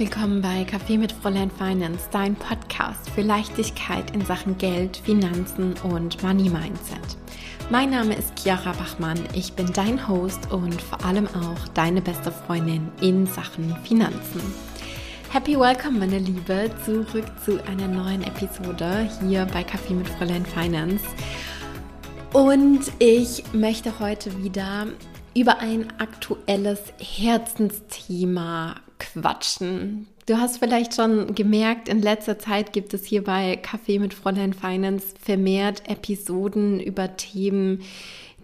willkommen bei Kaffee mit Fräulein Finance, dein Podcast für Leichtigkeit in Sachen Geld, Finanzen und Money Mindset. Mein Name ist Chiara Bachmann, ich bin dein Host und vor allem auch deine beste Freundin in Sachen Finanzen. Happy Welcome, meine Liebe, zurück zu einer neuen Episode hier bei Kaffee mit Fräulein Finance. Und ich möchte heute wieder über ein aktuelles Herzensthema quatschen. Du hast vielleicht schon gemerkt, in letzter Zeit gibt es hier bei Kaffee mit Fräulein Finance vermehrt Episoden über Themen,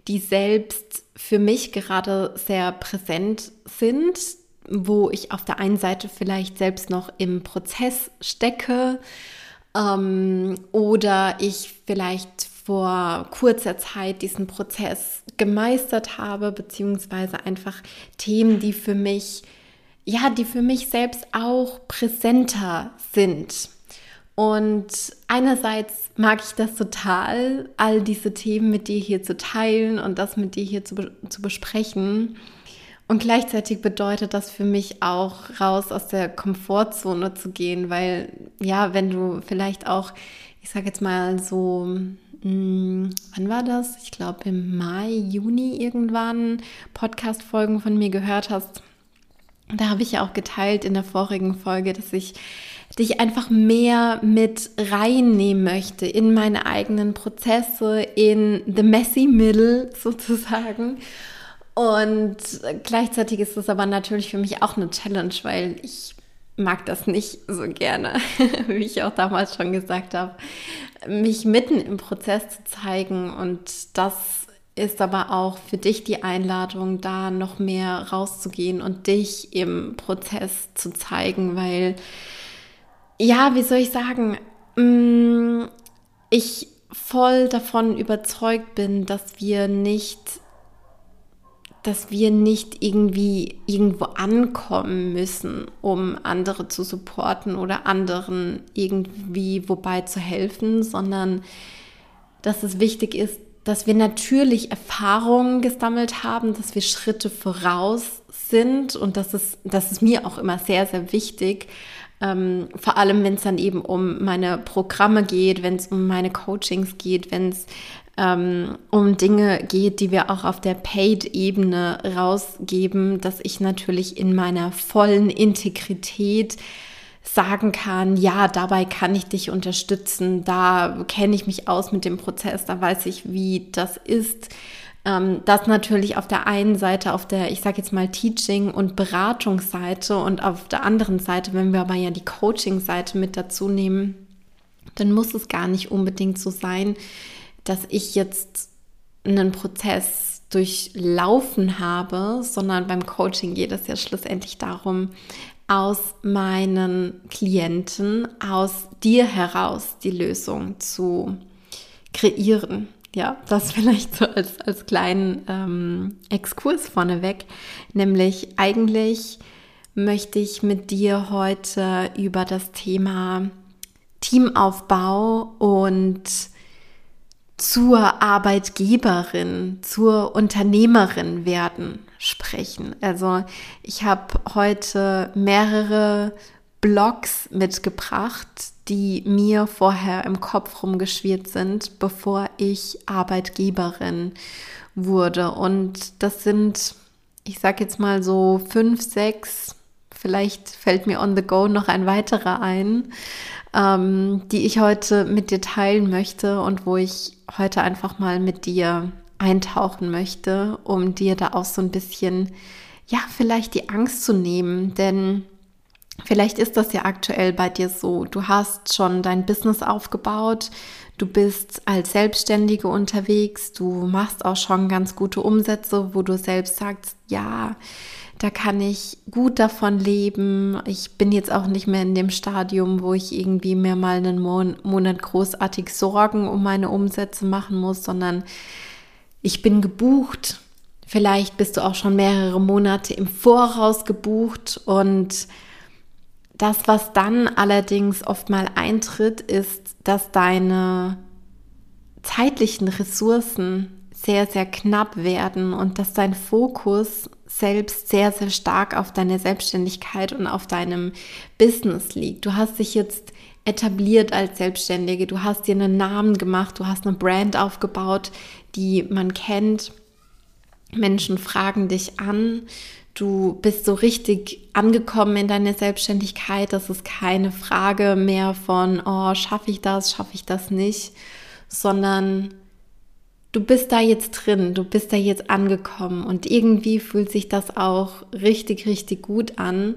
die selbst für mich gerade sehr präsent sind, wo ich auf der einen Seite vielleicht selbst noch im Prozess stecke ähm, oder ich vielleicht vor kurzer Zeit diesen Prozess gemeistert habe, beziehungsweise einfach Themen, die für mich ja, die für mich selbst auch präsenter sind. Und einerseits mag ich das total, all diese Themen mit dir hier zu teilen und das mit dir hier zu, zu besprechen. Und gleichzeitig bedeutet das für mich auch raus aus der Komfortzone zu gehen, weil ja, wenn du vielleicht auch, ich sage jetzt mal so, mh, hm, wann war das? Ich glaube im Mai, Juni irgendwann Podcast-Folgen von mir gehört hast, da habe ich ja auch geteilt in der vorigen Folge, dass ich dich einfach mehr mit reinnehmen möchte in meine eigenen Prozesse, in the messy middle sozusagen. Und gleichzeitig ist das aber natürlich für mich auch eine Challenge, weil ich mag das nicht so gerne, wie ich auch damals schon gesagt habe, mich mitten im Prozess zu zeigen und das ist aber auch für dich die Einladung, da noch mehr rauszugehen und dich im Prozess zu zeigen, weil, ja, wie soll ich sagen, mm, ich voll davon überzeugt bin, dass wir nicht dass wir nicht irgendwie irgendwo ankommen müssen, um andere zu supporten oder anderen irgendwie wobei zu helfen, sondern dass es wichtig ist, dass wir natürlich Erfahrungen gesammelt haben, dass wir Schritte voraus sind und das ist, das ist mir auch immer sehr, sehr wichtig. Ähm, vor allem, wenn es dann eben um meine Programme geht, wenn es um meine Coachings geht, wenn es ähm, um Dinge geht, die wir auch auf der Paid-Ebene rausgeben, dass ich natürlich in meiner vollen Integrität sagen kann, ja, dabei kann ich dich unterstützen, da kenne ich mich aus mit dem Prozess, da weiß ich, wie das ist. Ähm, das natürlich auf der einen Seite, auf der, ich sage jetzt mal, Teaching- und Beratungsseite und auf der anderen Seite, wenn wir aber ja die Coaching-Seite mit dazu nehmen, dann muss es gar nicht unbedingt so sein, dass ich jetzt einen Prozess durchlaufen habe, sondern beim Coaching geht es ja schlussendlich darum, aus meinen Klienten, aus dir heraus die Lösung zu kreieren. Ja, das vielleicht so als, als kleinen ähm, Exkurs vorneweg. Nämlich eigentlich möchte ich mit dir heute über das Thema Teamaufbau und zur Arbeitgeberin, zur Unternehmerin werden sprechen. Also ich habe heute mehrere Blogs mitgebracht, die mir vorher im Kopf rumgeschwirrt sind, bevor ich Arbeitgeberin wurde. Und das sind, ich sage jetzt mal so fünf, sechs, vielleicht fällt mir on the go noch ein weiterer ein, ähm, die ich heute mit dir teilen möchte und wo ich heute einfach mal mit dir eintauchen möchte, um dir da auch so ein bisschen, ja, vielleicht die Angst zu nehmen, denn vielleicht ist das ja aktuell bei dir so. Du hast schon dein Business aufgebaut, du bist als Selbstständige unterwegs, du machst auch schon ganz gute Umsätze, wo du selbst sagst, ja, da kann ich gut davon leben. Ich bin jetzt auch nicht mehr in dem Stadium, wo ich irgendwie mir mal einen Monat großartig Sorgen um meine Umsätze machen muss, sondern ich bin gebucht. Vielleicht bist du auch schon mehrere Monate im Voraus gebucht und das, was dann allerdings oft mal eintritt, ist, dass deine zeitlichen Ressourcen sehr, sehr knapp werden und dass dein Fokus selbst sehr, sehr stark auf deiner Selbstständigkeit und auf deinem Business liegt. Du hast dich jetzt etabliert als Selbstständige, du hast dir einen Namen gemacht, du hast eine Brand aufgebaut, die man kennt. Menschen fragen dich an, du bist so richtig angekommen in deiner Selbstständigkeit. Das ist keine Frage mehr von, oh, schaffe ich das, schaffe ich das nicht, sondern du bist da jetzt drin, du bist da jetzt angekommen und irgendwie fühlt sich das auch richtig, richtig gut an.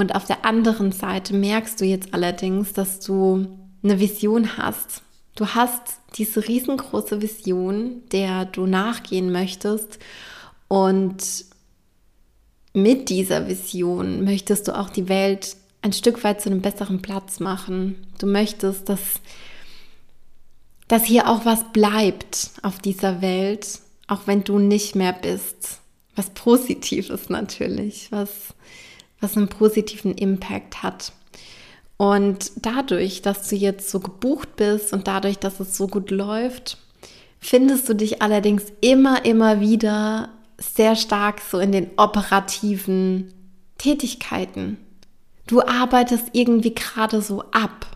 Und auf der anderen Seite merkst du jetzt allerdings, dass du eine Vision hast. Du hast diese riesengroße Vision, der du nachgehen möchtest und mit dieser Vision möchtest du auch die Welt ein Stück weit zu einem besseren Platz machen. Du möchtest, dass, dass hier auch was bleibt auf dieser Welt, auch wenn du nicht mehr bist. Was Positives natürlich, was, was einen positiven Impact hat. Und dadurch, dass du jetzt so gebucht bist und dadurch, dass es so gut läuft, findest du dich allerdings immer, immer wieder sehr stark so in den operativen Tätigkeiten. Du arbeitest irgendwie gerade so ab.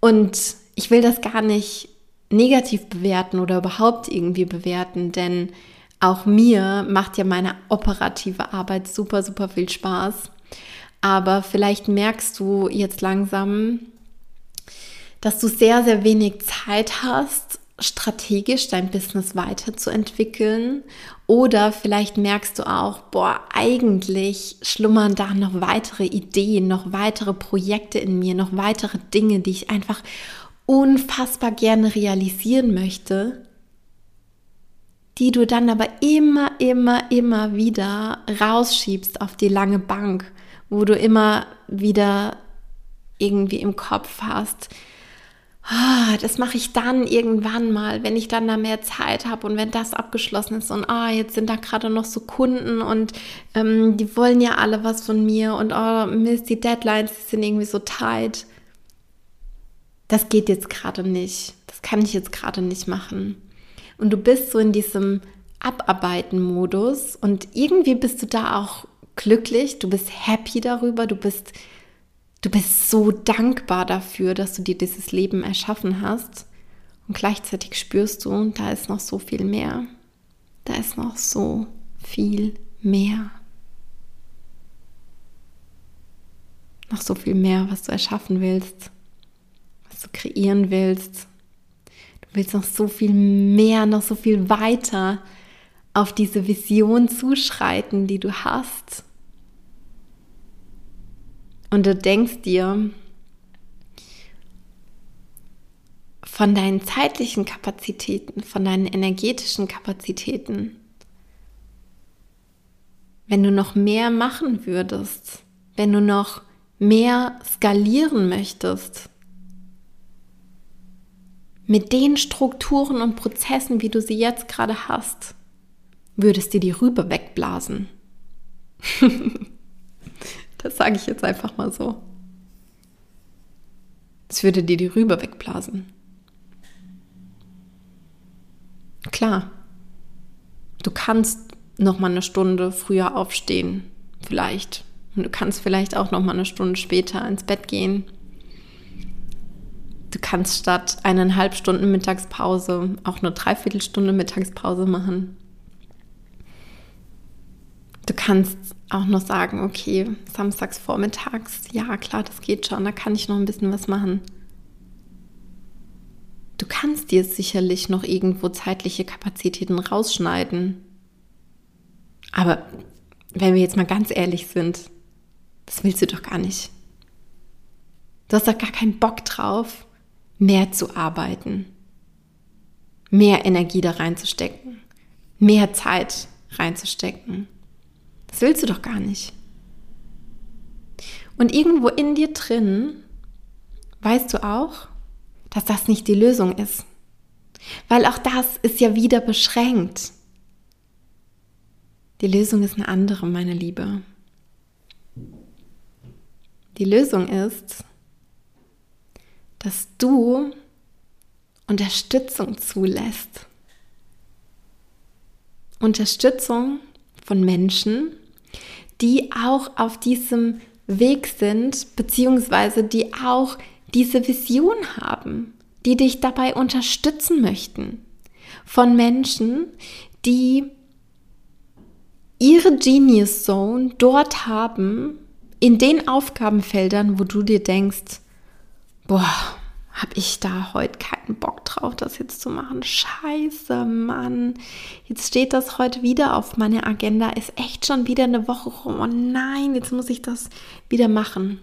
Und ich will das gar nicht negativ bewerten oder überhaupt irgendwie bewerten, denn auch mir macht ja meine operative Arbeit super, super viel Spaß. Aber vielleicht merkst du jetzt langsam, dass du sehr, sehr wenig Zeit hast, strategisch dein Business weiterzuentwickeln oder vielleicht merkst du auch, boah, eigentlich schlummern da noch weitere Ideen, noch weitere Projekte in mir, noch weitere Dinge, die ich einfach unfassbar gerne realisieren möchte, die du dann aber immer, immer, immer wieder rausschiebst auf die lange Bank, wo du immer wieder irgendwie im Kopf hast, ah, das mache ich dann irgendwann mal, wenn ich dann da mehr Zeit habe und wenn das abgeschlossen ist und ah, jetzt sind da gerade noch so Kunden und ähm, die wollen ja alle was von mir und oh, Mist, die Deadlines, die sind irgendwie so tight. Das geht jetzt gerade nicht. Das kann ich jetzt gerade nicht machen. Und du bist so in diesem Abarbeiten-Modus und irgendwie bist du da auch glücklich, du bist happy darüber, du bist Du bist so dankbar dafür, dass du dir dieses Leben erschaffen hast. Und gleichzeitig spürst du, da ist noch so viel mehr. Da ist noch so viel mehr. Noch so viel mehr, was du erschaffen willst, was du kreieren willst. Willst noch so viel mehr, noch so viel weiter auf diese Vision zuschreiten, die du hast. Und du denkst dir, von deinen zeitlichen Kapazitäten, von deinen energetischen Kapazitäten, wenn du noch mehr machen würdest, wenn du noch mehr skalieren möchtest, mit den Strukturen und Prozessen, wie du sie jetzt gerade hast, würdest dir die Rübe wegblasen. Das sage ich jetzt einfach mal so. Es würde dir die Rübe wegblasen. Klar, du kannst noch mal eine Stunde früher aufstehen, vielleicht. Und du kannst vielleicht auch noch mal eine Stunde später ins Bett gehen. Du kannst statt eineinhalb Stunden Mittagspause auch eine Dreiviertelstunde Mittagspause machen. Du kannst auch noch sagen, okay, samstags vormittags, ja klar, das geht schon, da kann ich noch ein bisschen was machen. Du kannst dir sicherlich noch irgendwo zeitliche Kapazitäten rausschneiden. Aber wenn wir jetzt mal ganz ehrlich sind, das willst du doch gar nicht. Du hast doch gar keinen Bock drauf, mehr zu arbeiten, mehr Energie da reinzustecken, mehr Zeit reinzustecken. Das willst du doch gar nicht. Und irgendwo in dir drin weißt du auch, dass das nicht die Lösung ist. Weil auch das ist ja wieder beschränkt. Die Lösung ist eine andere, meine Liebe. Die Lösung ist, dass du Unterstützung zulässt. Unterstützung von Menschen, die auch auf diesem Weg sind, beziehungsweise die auch diese Vision haben, die dich dabei unterstützen möchten. Von Menschen, die ihre Genius Zone dort haben, in den Aufgabenfeldern, wo du dir denkst, boah, habe ich da heute keinen Bock drauf, das jetzt zu machen. Scheiße, Mann. Jetzt steht das heute wieder auf meiner Agenda. Ist echt schon wieder eine Woche rum. Oh nein, jetzt muss ich das wieder machen.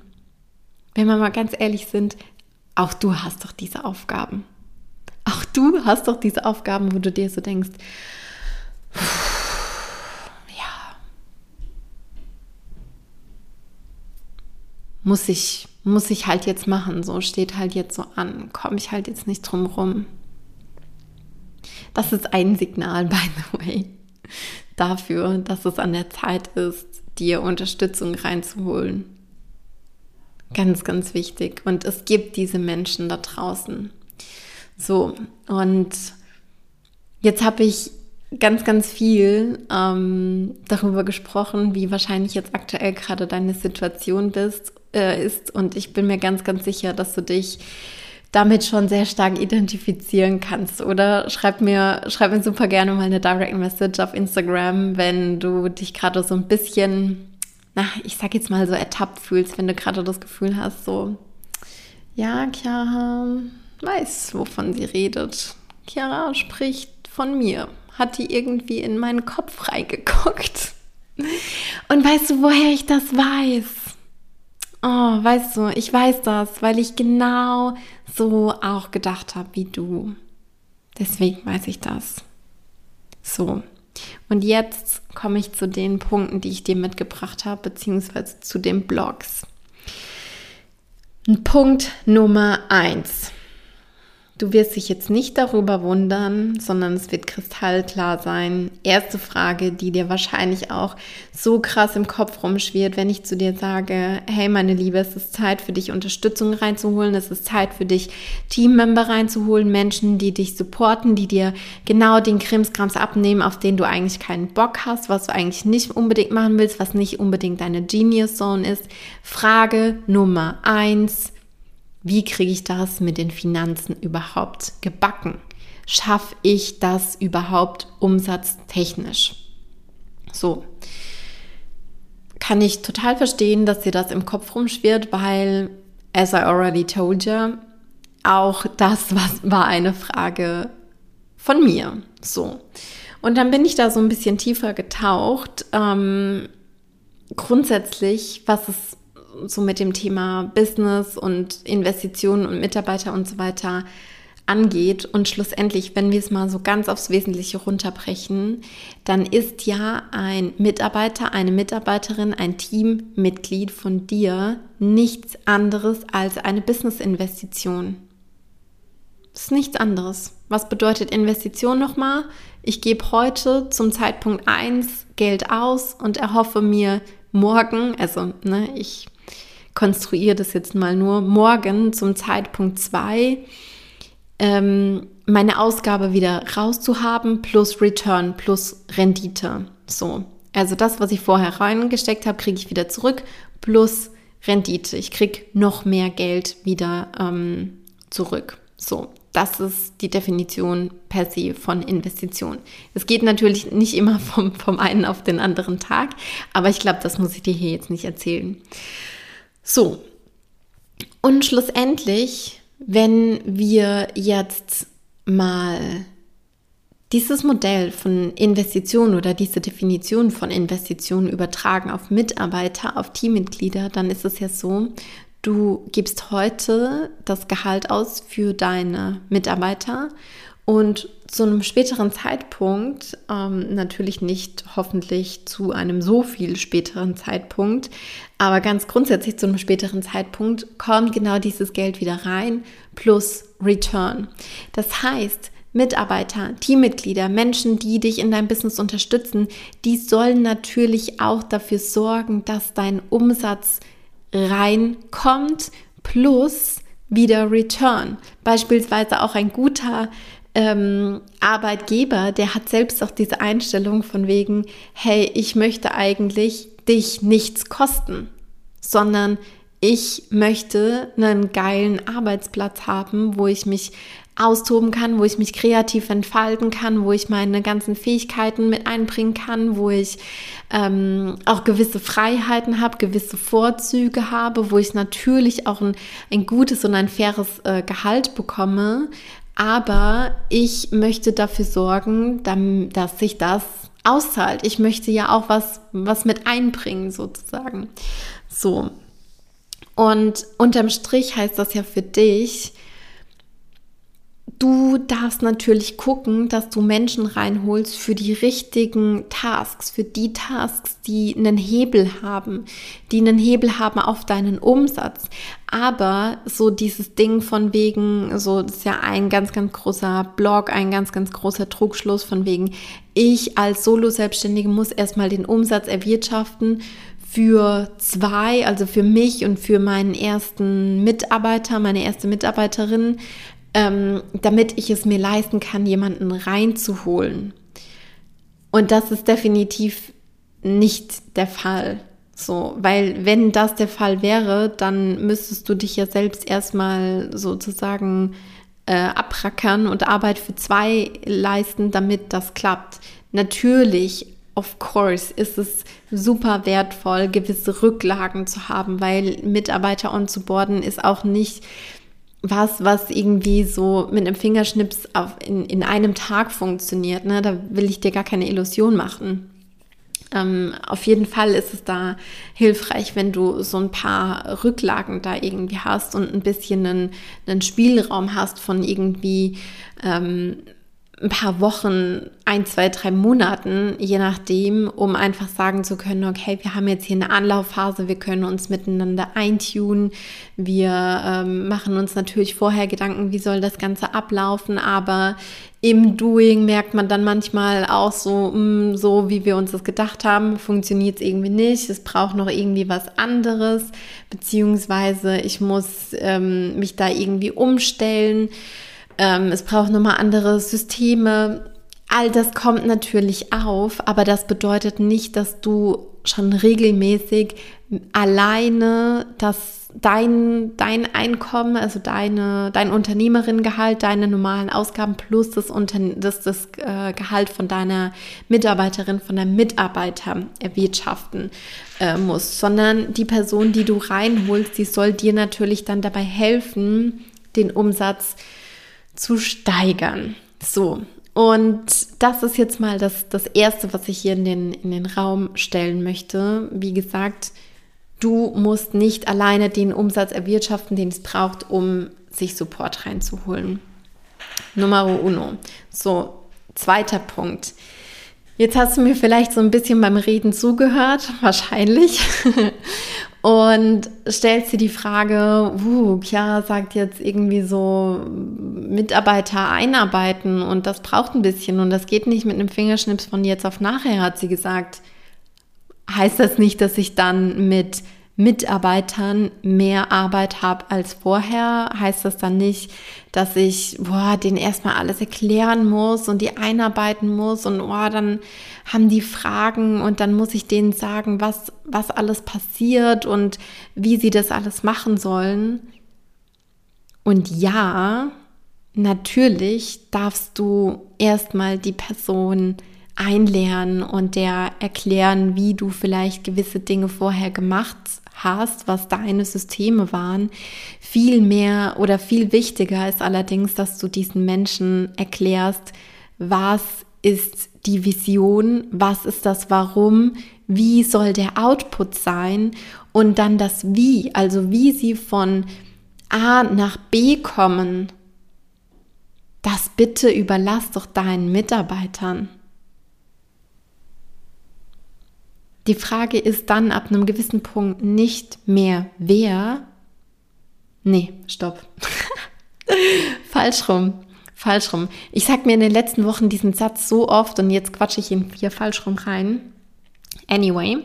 Wenn wir mal ganz ehrlich sind, auch du hast doch diese Aufgaben. Auch du hast doch diese Aufgaben, wo du dir so denkst, ja, muss ich muss ich halt jetzt machen, so steht halt jetzt so an, komme ich halt jetzt nicht drum rum. Das ist ein Signal, by the way, dafür, dass es an der Zeit ist, dir Unterstützung reinzuholen. Ganz, ganz wichtig. Und es gibt diese Menschen da draußen. So, und jetzt habe ich ganz, ganz viel ähm, darüber gesprochen, wie wahrscheinlich jetzt aktuell gerade deine Situation bist äh, ist. Und ich bin mir ganz, ganz sicher, dass du dich damit schon sehr stark identifizieren kannst. Oder schreib mir, schreib mir super gerne mal eine Direct Message auf Instagram, wenn du dich gerade so ein bisschen, na, ich sag jetzt mal so ertappt fühlst, wenn du gerade das Gefühl hast, so, ja, Chiara weiß, wovon sie redet. Chiara spricht von mir. Hat die irgendwie in meinen Kopf reingeguckt? Und weißt du, woher ich das weiß? Oh, weißt du, ich weiß das, weil ich genau so auch gedacht habe wie du. Deswegen weiß ich das. So. Und jetzt komme ich zu den Punkten, die ich dir mitgebracht habe, beziehungsweise zu den Blogs. Punkt Nummer eins. Du wirst dich jetzt nicht darüber wundern, sondern es wird kristallklar sein. Erste Frage, die dir wahrscheinlich auch so krass im Kopf rumschwirrt, wenn ich zu dir sage, hey meine Liebe, es ist Zeit für dich Unterstützung reinzuholen, es ist Zeit für dich Teammember reinzuholen, Menschen, die dich supporten, die dir genau den Krimskrams abnehmen, auf den du eigentlich keinen Bock hast, was du eigentlich nicht unbedingt machen willst, was nicht unbedingt deine Genius Zone ist. Frage Nummer eins wie kriege ich das mit den Finanzen überhaupt gebacken? Schaffe ich das überhaupt umsatztechnisch? So. Kann ich total verstehen, dass dir das im Kopf rumschwirrt, weil, as I already told you, auch das was, war eine Frage von mir. So. Und dann bin ich da so ein bisschen tiefer getaucht. Ähm, grundsätzlich, was es so mit dem Thema Business und Investitionen und Mitarbeiter und so weiter angeht. Und schlussendlich, wenn wir es mal so ganz aufs Wesentliche runterbrechen, dann ist ja ein Mitarbeiter, eine Mitarbeiterin, ein Teammitglied von dir nichts anderes als eine Business-Investition. Das ist nichts anderes. Was bedeutet Investition nochmal? Ich gebe heute zum Zeitpunkt 1 Geld aus und erhoffe mir morgen, also ne, ich konstruiere das jetzt mal nur, morgen zum Zeitpunkt 2 ähm, meine Ausgabe wieder rauszuhaben plus Return plus Rendite. So, also das, was ich vorher reingesteckt habe, kriege ich wieder zurück plus Rendite. Ich kriege noch mehr Geld wieder ähm, zurück. So, das ist die Definition per se von Investition. Es geht natürlich nicht immer vom, vom einen auf den anderen Tag, aber ich glaube, das muss ich dir hier jetzt nicht erzählen. So, und schlussendlich, wenn wir jetzt mal dieses Modell von Investitionen oder diese Definition von Investitionen übertragen auf Mitarbeiter, auf Teammitglieder, dann ist es ja so, du gibst heute das Gehalt aus für deine Mitarbeiter und zu einem späteren Zeitpunkt, ähm, natürlich nicht hoffentlich zu einem so viel späteren Zeitpunkt, aber ganz grundsätzlich zu einem späteren Zeitpunkt kommt genau dieses Geld wieder rein plus Return. Das heißt, Mitarbeiter, Teammitglieder, Menschen, die dich in deinem Business unterstützen, die sollen natürlich auch dafür sorgen, dass dein Umsatz reinkommt plus wieder Return. Beispielsweise auch ein guter ähm, Arbeitgeber, der hat selbst auch diese Einstellung von wegen, hey, ich möchte eigentlich dich nichts kosten, sondern ich möchte einen geilen Arbeitsplatz haben, wo ich mich austoben kann, wo ich mich kreativ entfalten kann, wo ich meine ganzen Fähigkeiten mit einbringen kann, wo ich ähm, auch gewisse Freiheiten habe, gewisse Vorzüge habe, wo ich natürlich auch ein, ein gutes und ein faires äh, Gehalt bekomme. Aber ich möchte dafür sorgen, dass sich das auszahlt. Ich möchte ja auch was, was mit einbringen, sozusagen. So. Und unterm Strich heißt das ja für dich, Du darfst natürlich gucken, dass du Menschen reinholst für die richtigen Tasks, für die Tasks, die einen Hebel haben, die einen Hebel haben auf deinen Umsatz. Aber so dieses Ding von wegen, so das ist ja ein ganz, ganz großer Blog, ein ganz, ganz großer Trugschluss von wegen, ich als Solo-Selbstständige muss erstmal den Umsatz erwirtschaften für zwei, also für mich und für meinen ersten Mitarbeiter, meine erste Mitarbeiterin, ähm, damit ich es mir leisten kann, jemanden reinzuholen. Und das ist definitiv nicht der Fall. So, weil wenn das der Fall wäre, dann müsstest du dich ja selbst erstmal sozusagen äh, abrackern und Arbeit für zwei leisten, damit das klappt. Natürlich, of course, ist es super wertvoll, gewisse Rücklagen zu haben, weil Mitarbeiter onzuboarden ist auch nicht was, was irgendwie so mit einem Fingerschnips auf, in, in einem Tag funktioniert. Ne? Da will ich dir gar keine Illusion machen. Ähm, auf jeden Fall ist es da hilfreich, wenn du so ein paar Rücklagen da irgendwie hast und ein bisschen einen, einen Spielraum hast von irgendwie ähm, ein paar Wochen, ein, zwei, drei Monaten, je nachdem, um einfach sagen zu können, okay, wir haben jetzt hier eine Anlaufphase, wir können uns miteinander eintunen, wir ähm, machen uns natürlich vorher Gedanken, wie soll das Ganze ablaufen, aber im Doing merkt man dann manchmal auch so, mh, mm, so wie wir uns das gedacht haben, funktioniert es irgendwie nicht, es braucht noch irgendwie was anderes, beziehungsweise ich muss ähm, mich da irgendwie umstellen. Ähm, es braucht nochmal andere Systeme. All das kommt natürlich auf, aber das bedeutet nicht, dass du schon regelmäßig alleine das dein, dein Einkommen, also deine, dein Unternehmerinnengehalt, deine normalen Ausgaben plus das, Unter das, das äh, Gehalt von deiner Mitarbeiterin, von deinem Mitarbeiter erwirtschaften äh, musst, sondern die Person, die du reinholst, die soll dir natürlich dann dabei helfen, den Umsatz zu zu steigern. So, und das ist jetzt mal das, das Erste, was ich hier in den, in den Raum stellen möchte. Wie gesagt, du musst nicht alleine den Umsatz erwirtschaften, den es braucht, um sich Support reinzuholen. Numero uno. So, zweiter Punkt. Jetzt hast du mir vielleicht so ein bisschen beim Reden zugehört, wahrscheinlich. Und stellst dir die Frage, uh, Chiara sagt jetzt irgendwie so Mitarbeiter einarbeiten und das braucht ein bisschen und das geht nicht mit einem Fingerschnips von jetzt auf nachher, hat sie gesagt. Heißt das nicht, dass ich dann mit Mitarbeitern mehr Arbeit habe als vorher, heißt das dann nicht, dass ich boah, denen erstmal alles erklären muss und die einarbeiten muss und boah, dann haben die Fragen und dann muss ich denen sagen, was, was alles passiert und wie sie das alles machen sollen. Und ja, natürlich darfst du erstmal die Person einlernen und der erklären, wie du vielleicht gewisse Dinge vorher gemacht hast, was deine Systeme waren. Viel mehr oder viel wichtiger ist allerdings, dass du diesen Menschen erklärst, was ist die Vision, was ist das Warum, wie soll der Output sein und dann das Wie, also wie sie von A nach B kommen. Das bitte überlass doch deinen Mitarbeitern. Die Frage ist dann ab einem gewissen Punkt nicht mehr wer. Nee, stopp. falsch rum. Falsch rum. Ich sag mir in den letzten Wochen diesen Satz so oft und jetzt quatsche ich ihn hier falsch rum rein. Anyway,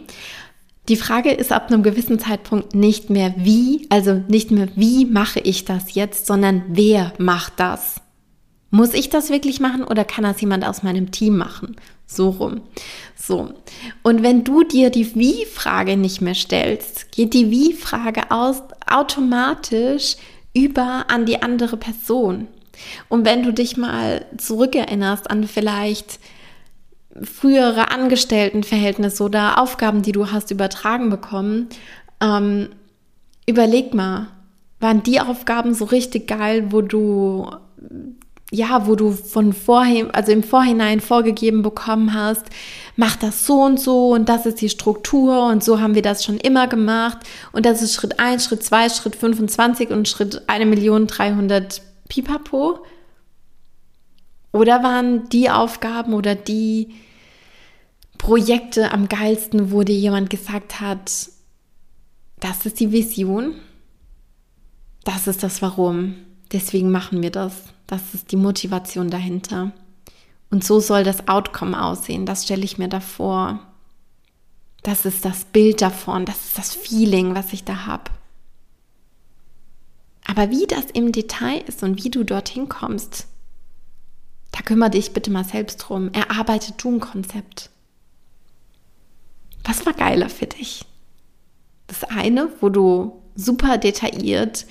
die Frage ist ab einem gewissen Zeitpunkt nicht mehr wie, also nicht mehr wie mache ich das jetzt, sondern wer macht das? Muss ich das wirklich machen oder kann das jemand aus meinem Team machen? So rum. So. Und wenn du dir die Wie-Frage nicht mehr stellst, geht die Wie-Frage automatisch über an die andere Person. Und wenn du dich mal zurückerinnerst an vielleicht frühere Angestelltenverhältnisse oder Aufgaben, die du hast übertragen bekommen, ähm, überleg mal, waren die Aufgaben so richtig geil, wo du ja, wo du von vorhin, also im Vorhinein vorgegeben bekommen hast, mach das so und so und das ist die Struktur und so haben wir das schon immer gemacht und das ist Schritt 1, Schritt 2, Schritt 25 und Schritt 1.300.000 Pipapo? Oder waren die Aufgaben oder die Projekte am geilsten, wo dir jemand gesagt hat, das ist die Vision, das ist das Warum, deswegen machen wir das, das ist die Motivation dahinter. Und so soll das Outcome aussehen, das stelle ich mir davor. Das ist das Bild davon, das ist das Feeling, was ich da habe. Aber wie das im Detail ist und wie du dorthin kommst, da kümmere dich bitte mal selbst drum. Erarbeite du ein Konzept. Was war geiler für dich? Das eine, wo du super detailliert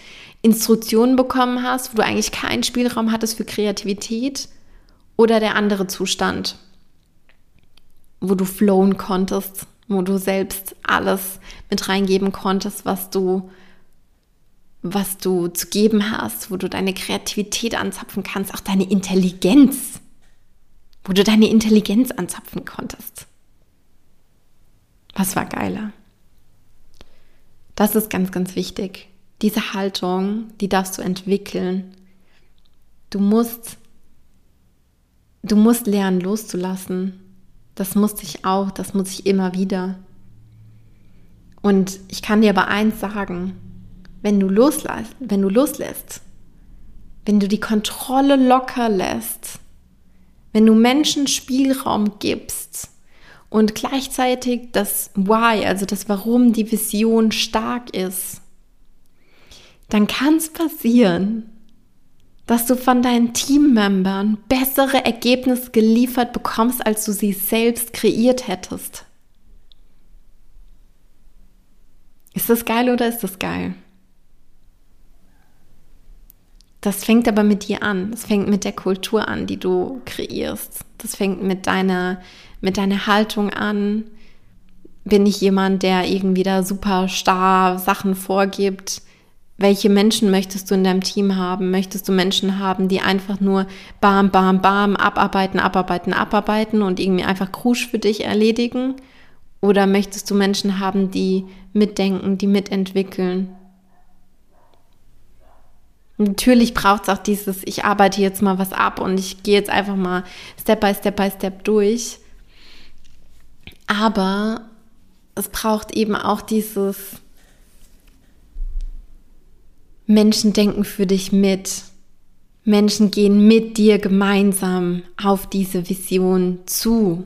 Instruktionen bekommen hast, wo du eigentlich keinen Spielraum hattest für Kreativität, oder der andere Zustand, wo du flowen konntest, wo du selbst alles mit reingeben konntest, was du was du zu geben hast, wo du deine Kreativität anzapfen kannst, auch deine Intelligenz, wo du deine Intelligenz anzapfen konntest. Was war geiler? Das ist ganz, ganz wichtig. Diese Haltung, die darfst du entwickeln. Du musst, du musst lernen loszulassen. Das musste ich auch, das muss ich immer wieder. Und ich kann dir aber eins sagen, wenn du loslässt, wenn du loslässt, wenn du die Kontrolle locker lässt, wenn du Menschen Spielraum gibst und gleichzeitig das Why, also das Warum die Vision stark ist, dann kann es passieren, dass du von deinen Teammembern bessere Ergebnisse geliefert bekommst, als du sie selbst kreiert hättest. Ist das geil oder ist das geil? Das fängt aber mit dir an. Das fängt mit der Kultur an, die du kreierst. Das fängt mit deiner, mit deiner Haltung an. Bin ich jemand, der irgendwie da super starr Sachen vorgibt? Welche Menschen möchtest du in deinem Team haben? Möchtest du Menschen haben, die einfach nur bam, bam, bam, abarbeiten, abarbeiten, abarbeiten und irgendwie einfach Krusch für dich erledigen? Oder möchtest du Menschen haben, die mitdenken, die mitentwickeln, Natürlich braucht es auch dieses, ich arbeite jetzt mal was ab und ich gehe jetzt einfach mal Step by Step by Step durch. Aber es braucht eben auch dieses Menschen denken für dich mit. Menschen gehen mit dir gemeinsam auf diese Vision zu.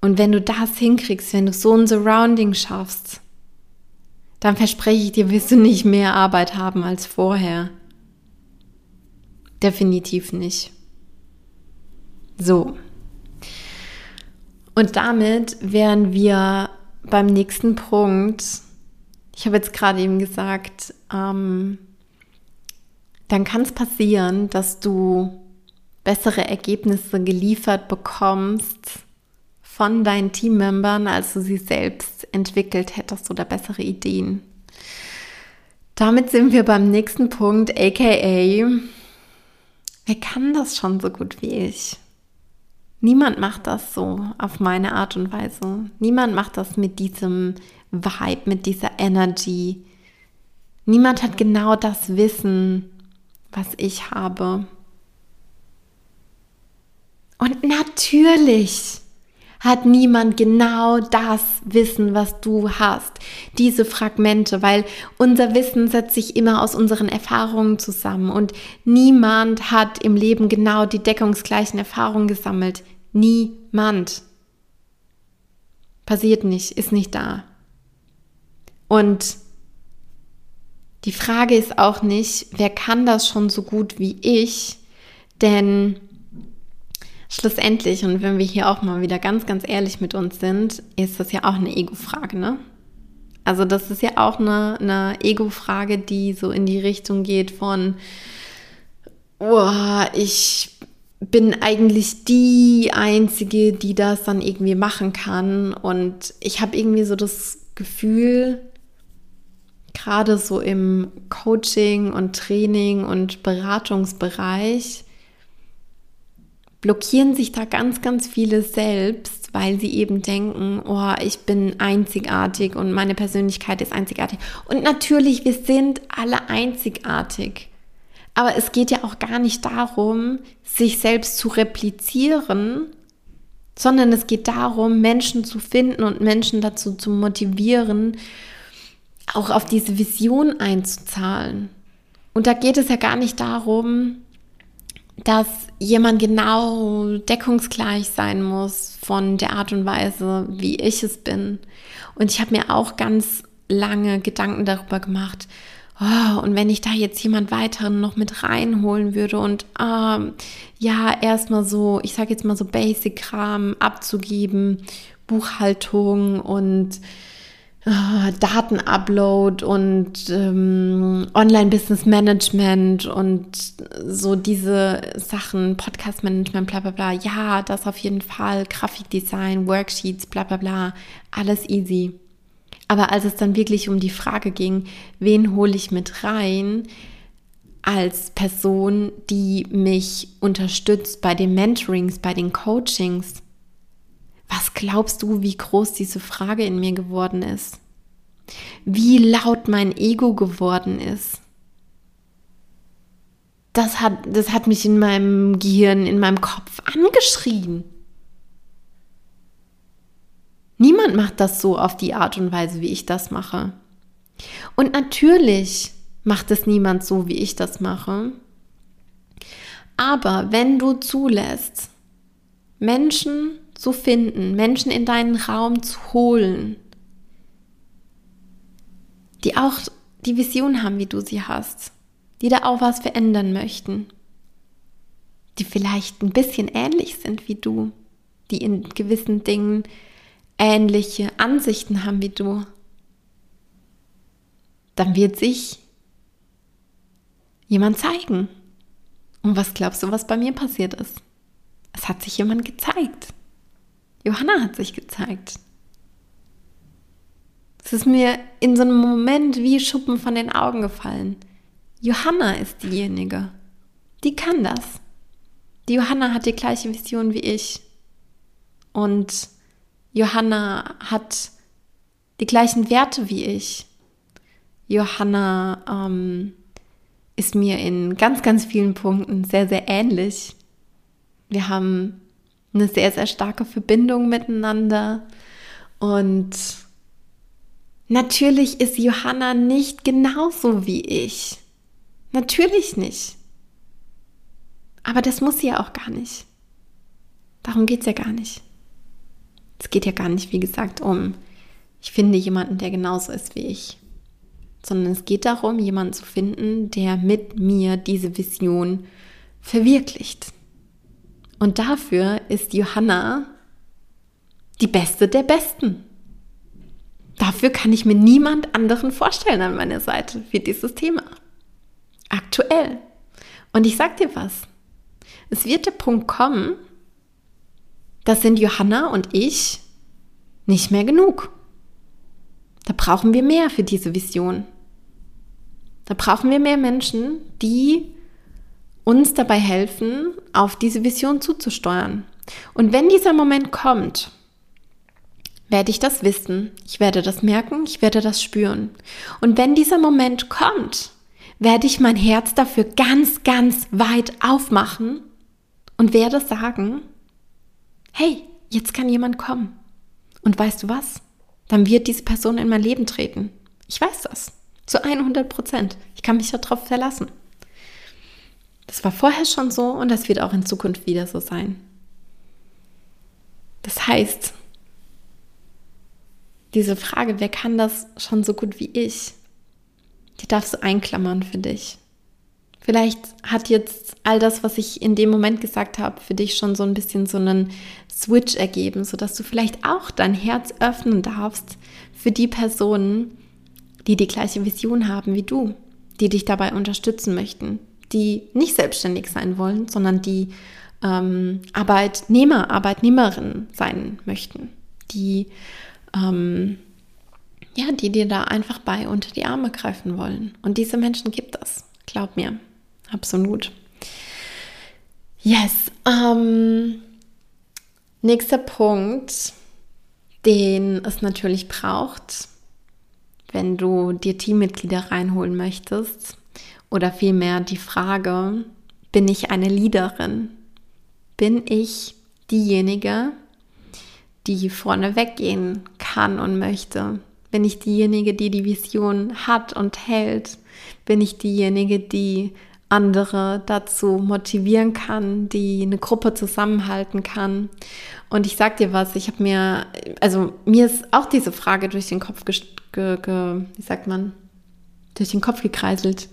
Und wenn du das hinkriegst, wenn du so ein Surrounding schaffst, dann verspreche ich dir, wirst du nicht mehr Arbeit haben als vorher. Definitiv nicht. So. Und damit wären wir beim nächsten Punkt. Ich habe jetzt gerade eben gesagt, ähm, dann kann es passieren, dass du bessere Ergebnisse geliefert bekommst von deinen Teammembern, als du sie selbst entwickelt hättest oder bessere Ideen. Damit sind wir beim nächsten Punkt, aka, wer kann das schon so gut wie ich? Niemand macht das so auf meine Art und Weise. Niemand macht das mit diesem Vibe, mit dieser Energy. Niemand hat genau das Wissen, was ich habe. Und natürlich hat niemand genau das Wissen, was du hast, diese Fragmente, weil unser Wissen setzt sich immer aus unseren Erfahrungen zusammen und niemand hat im Leben genau die deckungsgleichen Erfahrungen gesammelt. Niemand. Passiert nicht, ist nicht da. Und die Frage ist auch nicht, wer kann das schon so gut wie ich, Denn schlussendlich, und wenn wir hier auch mal wieder ganz, ganz ehrlich mit uns sind, ist das ja auch eine Ego-Frage, ne? Also das ist ja auch eine, eine Ego-Frage, die so in die Richtung geht von, oh, ich bin eigentlich die Einzige, die das dann irgendwie machen kann. Und ich habe irgendwie so das Gefühl, gerade so im Coaching und Training und Beratungsbereich, blockieren sich da ganz, ganz viele selbst, weil sie eben denken, oh, ich bin einzigartig und meine Persönlichkeit ist einzigartig. Und natürlich, wir sind alle einzigartig. Aber es geht ja auch gar nicht darum, sich selbst zu replizieren, sondern es geht darum, Menschen zu finden und Menschen dazu zu motivieren, auch auf diese Vision einzuzahlen. Und da geht es ja gar nicht darum, dass jemand genau deckungsgleich sein muss von der Art und Weise, wie ich es bin. Und ich habe mir auch ganz lange Gedanken darüber gemacht, oh, und wenn ich da jetzt jemand weiteren noch mit reinholen würde und ähm, ja, erstmal so, ich sage jetzt mal so Basic-Kram abzugeben, Buchhaltung und Datenupload und ähm, Online-Business-Management und so diese Sachen, Podcast-Management, bla bla bla. Ja, das auf jeden Fall, Grafikdesign, Worksheets, bla bla bla, alles easy. Aber als es dann wirklich um die Frage ging, wen hole ich mit rein als Person, die mich unterstützt bei den Mentorings, bei den Coachings, was glaubst du, wie groß diese Frage in mir geworden ist? Wie laut mein Ego geworden ist? Das hat, das hat mich in meinem Gehirn, in meinem Kopf angeschrien. Niemand macht das so auf die Art und Weise, wie ich das mache. Und natürlich macht es niemand so, wie ich das mache. Aber wenn du zulässt, Menschen zu finden, Menschen in deinen Raum zu holen, die auch die Vision haben, wie du sie hast, die da auch was verändern möchten, die vielleicht ein bisschen ähnlich sind wie du, die in gewissen Dingen ähnliche Ansichten haben wie du, dann wird sich jemand zeigen. Und was glaubst du, was bei mir passiert ist? Es hat sich jemand gezeigt. Johanna hat sich gezeigt. Es ist mir in so einem Moment wie Schuppen von den Augen gefallen. Johanna ist diejenige. Die kann das. Die Johanna hat die gleiche Vision wie ich. Und Johanna hat die gleichen Werte wie ich. Johanna ähm, ist mir in ganz, ganz vielen Punkten sehr, sehr ähnlich. Wir haben eine sehr, sehr starke Verbindung miteinander. Und natürlich ist Johanna nicht genauso wie ich. Natürlich nicht. Aber das muss sie ja auch gar nicht. Darum geht es ja gar nicht. Es geht ja gar nicht, wie gesagt, um, ich finde jemanden, der genauso ist wie ich, sondern es geht darum, jemanden zu finden, der mit mir diese Vision verwirklicht. Und dafür ist Johanna die Beste der Besten. Dafür kann ich mir niemand anderen vorstellen an meiner Seite für dieses Thema. Aktuell. Und ich sag dir was. Es wird der Punkt kommen, das sind Johanna und ich nicht mehr genug. Da brauchen wir mehr für diese Vision. Da brauchen wir mehr Menschen, die uns dabei helfen, auf diese Vision zuzusteuern. Und wenn dieser Moment kommt, werde ich das wissen, ich werde das merken, ich werde das spüren. Und wenn dieser Moment kommt, werde ich mein Herz dafür ganz, ganz weit aufmachen und werde sagen, hey, jetzt kann jemand kommen. Und weißt du was? Dann wird diese Person in mein Leben treten. Ich weiß das. Zu 100 Prozent. Ich kann mich darauf verlassen. Das war vorher schon so und das wird auch in Zukunft wieder so sein. Das heißt, diese Frage, wer kann das schon so gut wie ich, die darfst du einklammern für dich. Vielleicht hat jetzt all das, was ich in dem Moment gesagt habe, für dich schon so ein bisschen so einen Switch ergeben, sodass du vielleicht auch dein Herz öffnen darfst für die Personen, die die gleiche Vision haben wie du, die dich dabei unterstützen möchten, die nicht selbstständig sein wollen, sondern die ähm, Arbeitnehmer, Arbeitnehmerinnen sein möchten, die ähm, ja, die dir da einfach bei unter die Arme greifen wollen. Und diese Menschen gibt es, glaub mir, absolut. Yes. Ähm, nächster Punkt, den es natürlich braucht, wenn du dir Teammitglieder reinholen möchtest, oder vielmehr die Frage, bin ich eine Leaderin? Bin ich diejenige, die vorne weggehen kann und möchte? Bin ich diejenige, die die Vision hat und hält? Bin ich diejenige, die andere dazu motivieren kann, die eine Gruppe zusammenhalten kann. Und ich sag dir was, ich habe mir, also mir ist auch diese Frage durch den Kopf, ge, ge, wie sagt man, durch den Kopf gekreiselt.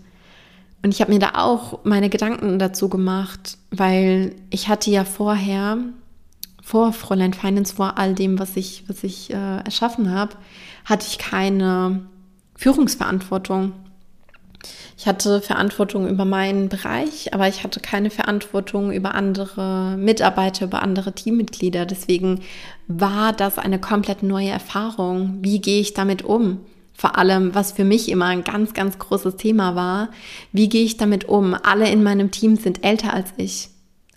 Und ich habe mir da auch meine Gedanken dazu gemacht, weil ich hatte ja vorher, vor Fräulein Finance, vor all dem, was ich, was ich äh, erschaffen habe, hatte ich keine Führungsverantwortung. Ich hatte Verantwortung über meinen Bereich, aber ich hatte keine Verantwortung über andere Mitarbeiter, über andere Teammitglieder. Deswegen war das eine komplett neue Erfahrung. Wie gehe ich damit um? Vor allem, was für mich immer ein ganz, ganz großes Thema war, wie gehe ich damit um? Alle in meinem Team sind älter als ich.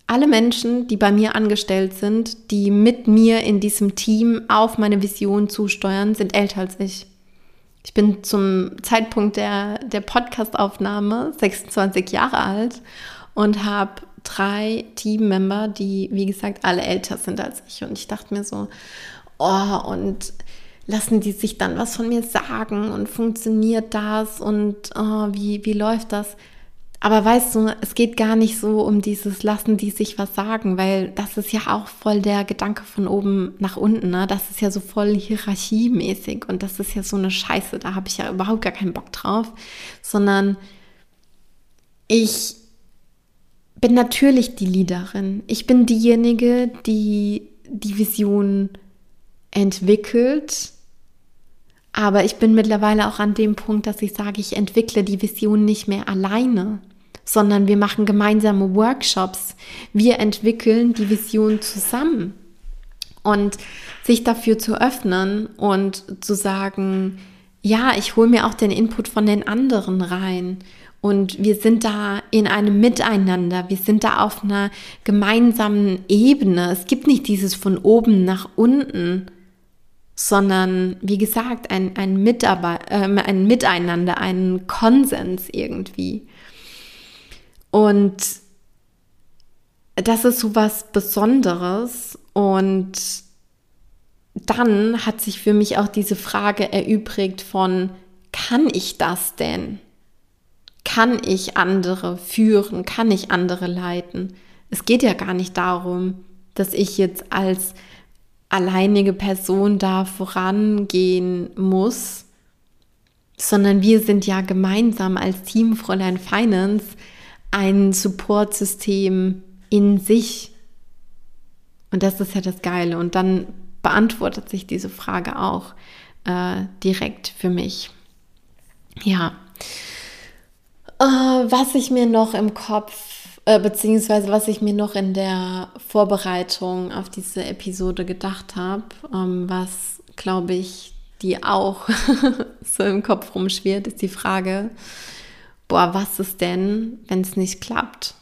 Alle Menschen, die bei mir angestellt sind, die mit mir in diesem Team auf meine Vision zusteuern, sind älter als ich. Ich bin zum Zeitpunkt der, der Podcast-Aufnahme 26 Jahre alt und habe drei Teammember, die, wie gesagt, alle älter sind als ich. Und ich dachte mir so, oh, und lassen die sich dann was von mir sagen und funktioniert das und oh, wie, wie läuft das? Aber weißt du, es geht gar nicht so um dieses Lassen die sich was sagen, weil das ist ja auch voll der Gedanke von oben nach unten. Ne? Das ist ja so voll hierarchiemäßig und das ist ja so eine Scheiße. Da habe ich ja überhaupt gar keinen Bock drauf, sondern ich bin natürlich die Leaderin. Ich bin diejenige, die die Vision entwickelt. Aber ich bin mittlerweile auch an dem Punkt, dass ich sage, ich entwickle die Vision nicht mehr alleine, sondern wir machen gemeinsame Workshops. Wir entwickeln die Vision zusammen. Und sich dafür zu öffnen und zu sagen, ja, ich hole mir auch den Input von den anderen rein. Und wir sind da in einem Miteinander, wir sind da auf einer gemeinsamen Ebene. Es gibt nicht dieses von oben nach unten, sondern wie gesagt, ein, ein, Mitarbeit äh, ein Miteinander, ein Konsens irgendwie. Und das ist so was Besonderes. Und dann hat sich für mich auch diese Frage erübrigt von, kann ich das denn? Kann ich andere führen? Kann ich andere leiten? Es geht ja gar nicht darum, dass ich jetzt als alleinige Person da vorangehen muss, sondern wir sind ja gemeinsam als Team Fräulein Finance ein Supportsystem in sich. Und das ist ja das Geile. Und dann beantwortet sich diese Frage auch äh, direkt für mich. Ja. Äh, was ich mir noch im Kopf, äh, beziehungsweise was ich mir noch in der Vorbereitung auf diese Episode gedacht habe, ähm, was glaube ich, die auch so im Kopf rumschwirrt, ist die Frage, boah, was ist denn, wenn es nicht klappt?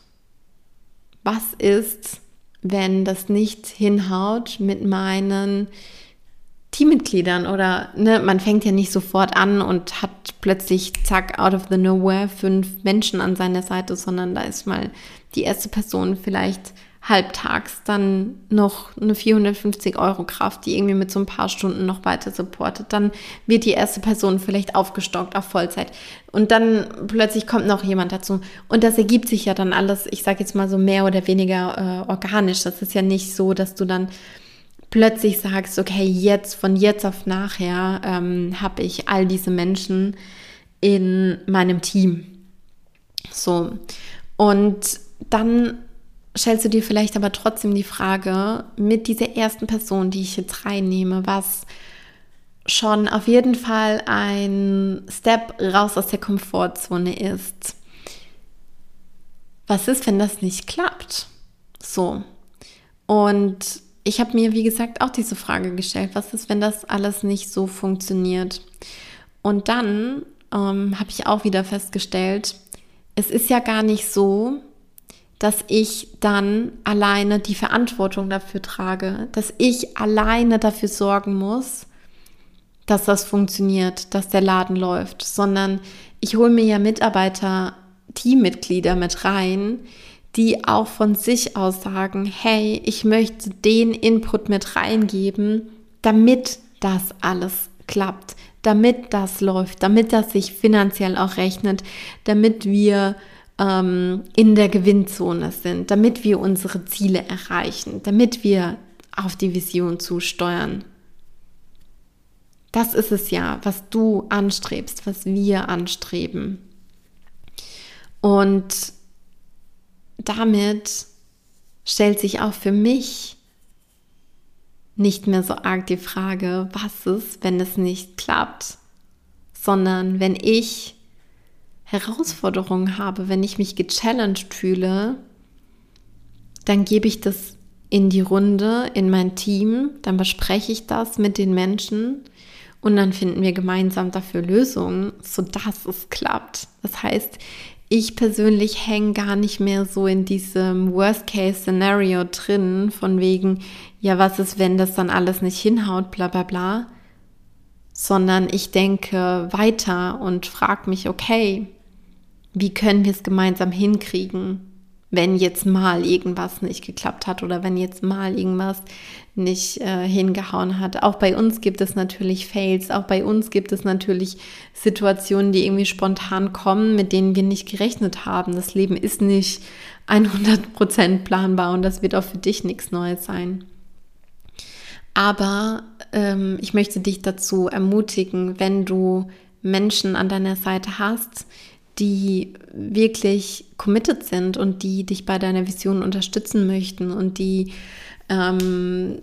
Was ist, wenn das nicht hinhaut mit meinen Teammitgliedern oder ne, man fängt ja nicht sofort an und hat plötzlich zack out of the nowhere fünf Menschen an seiner Seite, sondern da ist mal die erste Person vielleicht halbtags dann noch eine 450 Euro Kraft, die irgendwie mit so ein paar Stunden noch weiter supportet. Dann wird die erste Person vielleicht aufgestockt auf Vollzeit. Und dann plötzlich kommt noch jemand dazu. Und das ergibt sich ja dann alles, ich sage jetzt mal so mehr oder weniger äh, organisch. Das ist ja nicht so, dass du dann plötzlich sagst, okay, jetzt, von jetzt auf nachher ähm, habe ich all diese Menschen in meinem Team. So. Und dann stellst du dir vielleicht aber trotzdem die Frage, mit dieser ersten Person, die ich jetzt reinnehme, was schon auf jeden Fall ein Step raus aus der Komfortzone ist. Was ist, wenn das nicht klappt? So. Und ich habe mir, wie gesagt, auch diese Frage gestellt, was ist, wenn das alles nicht so funktioniert? Und dann ähm, habe ich auch wieder festgestellt, es ist ja gar nicht so, dass ich dann alleine die Verantwortung dafür trage, dass ich alleine dafür sorgen muss, dass das funktioniert, dass der Laden läuft, sondern ich hole mir ja Mitarbeiter, Teammitglieder mit rein, die auch von sich aus sagen, hey, ich möchte den Input mit reingeben, damit das alles klappt, damit das läuft, damit das sich finanziell auch rechnet, damit wir ähm, in der Gewinnzone sind, damit wir unsere Ziele erreichen, damit wir auf die Vision zusteuern. Das ist es ja, was du anstrebst, was wir anstreben. Und damit stellt sich auch für mich nicht mehr so arg die Frage, was ist, wenn es nicht klappt, sondern wenn ich Herausforderungen habe, wenn ich mich gechallenged fühle, dann gebe ich das in die Runde, in mein Team, dann bespreche ich das mit den Menschen und dann finden wir gemeinsam dafür Lösungen, sodass es klappt. Das heißt, ich persönlich hänge gar nicht mehr so in diesem Worst-Case-Szenario drin, von wegen, ja, was ist, wenn das dann alles nicht hinhaut, bla bla bla, sondern ich denke weiter und frage mich, okay, wie können wir es gemeinsam hinkriegen, wenn jetzt mal irgendwas nicht geklappt hat oder wenn jetzt mal irgendwas nicht äh, hingehauen hat. Auch bei uns gibt es natürlich Fails, auch bei uns gibt es natürlich Situationen, die irgendwie spontan kommen, mit denen wir nicht gerechnet haben. Das Leben ist nicht 100% planbar und das wird auch für dich nichts Neues sein. Aber ähm, ich möchte dich dazu ermutigen, wenn du Menschen an deiner Seite hast, die wirklich committed sind und die dich bei deiner Vision unterstützen möchten und die ähm,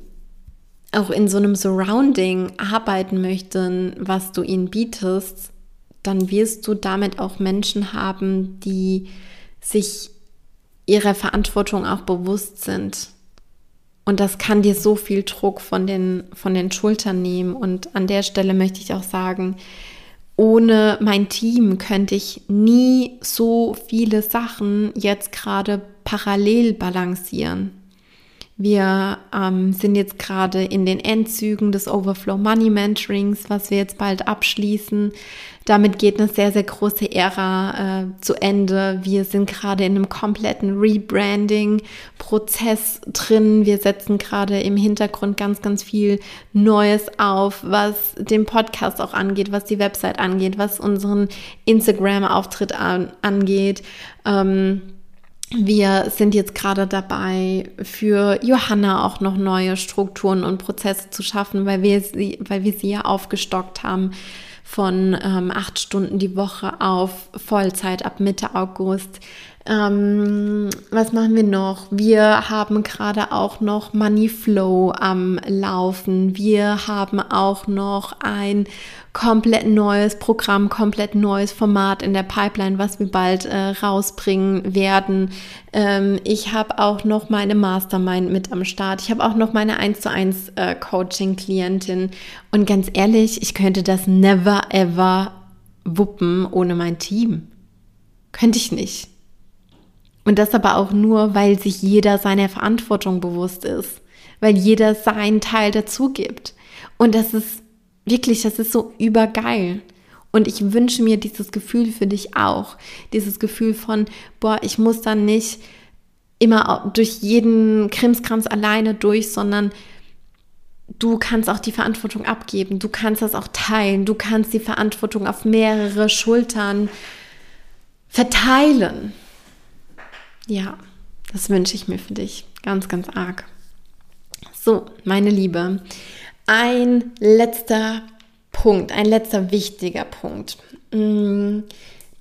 auch in so einem Surrounding arbeiten möchten, was du ihnen bietest, dann wirst du damit auch Menschen haben, die sich ihrer Verantwortung auch bewusst sind. Und das kann dir so viel Druck von den, von den Schultern nehmen. Und an der Stelle möchte ich auch sagen, ohne mein Team könnte ich nie so viele Sachen jetzt gerade parallel balancieren. Wir ähm, sind jetzt gerade in den Endzügen des Overflow Money Mentorings, was wir jetzt bald abschließen. Damit geht eine sehr, sehr große Ära äh, zu Ende. Wir sind gerade in einem kompletten Rebranding-Prozess drin. Wir setzen gerade im Hintergrund ganz, ganz viel Neues auf, was den Podcast auch angeht, was die Website angeht, was unseren Instagram-Auftritt an, angeht. Ähm, wir sind jetzt gerade dabei, für Johanna auch noch neue Strukturen und Prozesse zu schaffen, weil wir sie, weil wir sie ja aufgestockt haben von ähm, acht Stunden die Woche auf Vollzeit ab Mitte August. Ähm, was machen wir noch? Wir haben gerade auch noch Money Flow am Laufen. Wir haben auch noch ein komplett neues Programm, komplett neues Format in der Pipeline, was wir bald äh, rausbringen werden. Ähm, ich habe auch noch meine Mastermind mit am Start. Ich habe auch noch meine 1 zu 1 äh, Coaching-Klientin. Und ganz ehrlich, ich könnte das never ever wuppen ohne mein Team. Könnte ich nicht. Und das aber auch nur, weil sich jeder seiner Verantwortung bewusst ist, weil jeder seinen Teil dazu gibt. Und das ist wirklich, das ist so übergeil. Und ich wünsche mir dieses Gefühl für dich auch. Dieses Gefühl von, boah, ich muss dann nicht immer durch jeden Krimskrams alleine durch, sondern du kannst auch die Verantwortung abgeben. Du kannst das auch teilen. Du kannst die Verantwortung auf mehrere Schultern verteilen. Ja, das wünsche ich mir für dich ganz, ganz arg. So, meine Liebe, ein letzter Punkt, ein letzter wichtiger Punkt. Mm,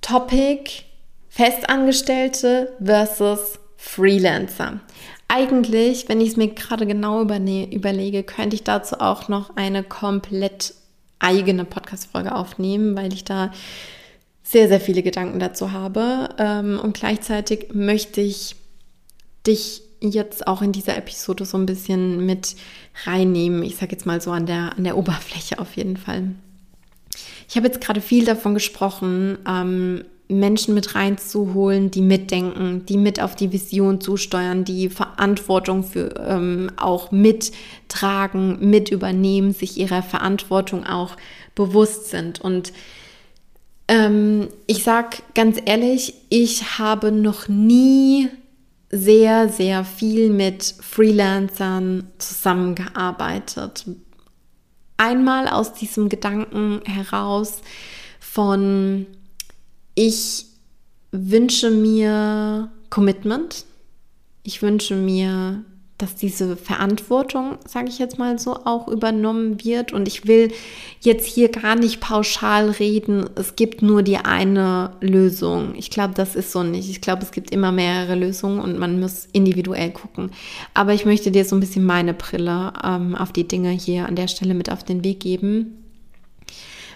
Topic Festangestellte versus Freelancer. Eigentlich, wenn ich es mir gerade genau überlege, könnte ich dazu auch noch eine komplett eigene Podcast-Folge aufnehmen, weil ich da sehr, sehr viele Gedanken dazu habe. Ähm, und gleichzeitig möchte ich dich jetzt auch in dieser Episode so ein bisschen mit reinnehmen. Ich sage jetzt mal so an der, an der Oberfläche auf jeden Fall. Ich habe jetzt gerade viel davon gesprochen, ähm, Menschen mit reinzuholen, die mitdenken, die mit auf die Vision zusteuern, die Verantwortung für ähm, auch mittragen, mit übernehmen, sich ihrer Verantwortung auch bewusst sind. Und ähm, ich sage ganz ehrlich, ich habe noch nie sehr, sehr viel mit Freelancern zusammengearbeitet. Einmal aus diesem Gedanken heraus von, ich wünsche mir Commitment. Ich wünsche mir dass diese Verantwortung, sage ich jetzt mal so, auch übernommen wird. Und ich will jetzt hier gar nicht pauschal reden, es gibt nur die eine Lösung. Ich glaube, das ist so nicht. Ich glaube, es gibt immer mehrere Lösungen und man muss individuell gucken. Aber ich möchte dir so ein bisschen meine Brille ähm, auf die Dinge hier an der Stelle mit auf den Weg geben.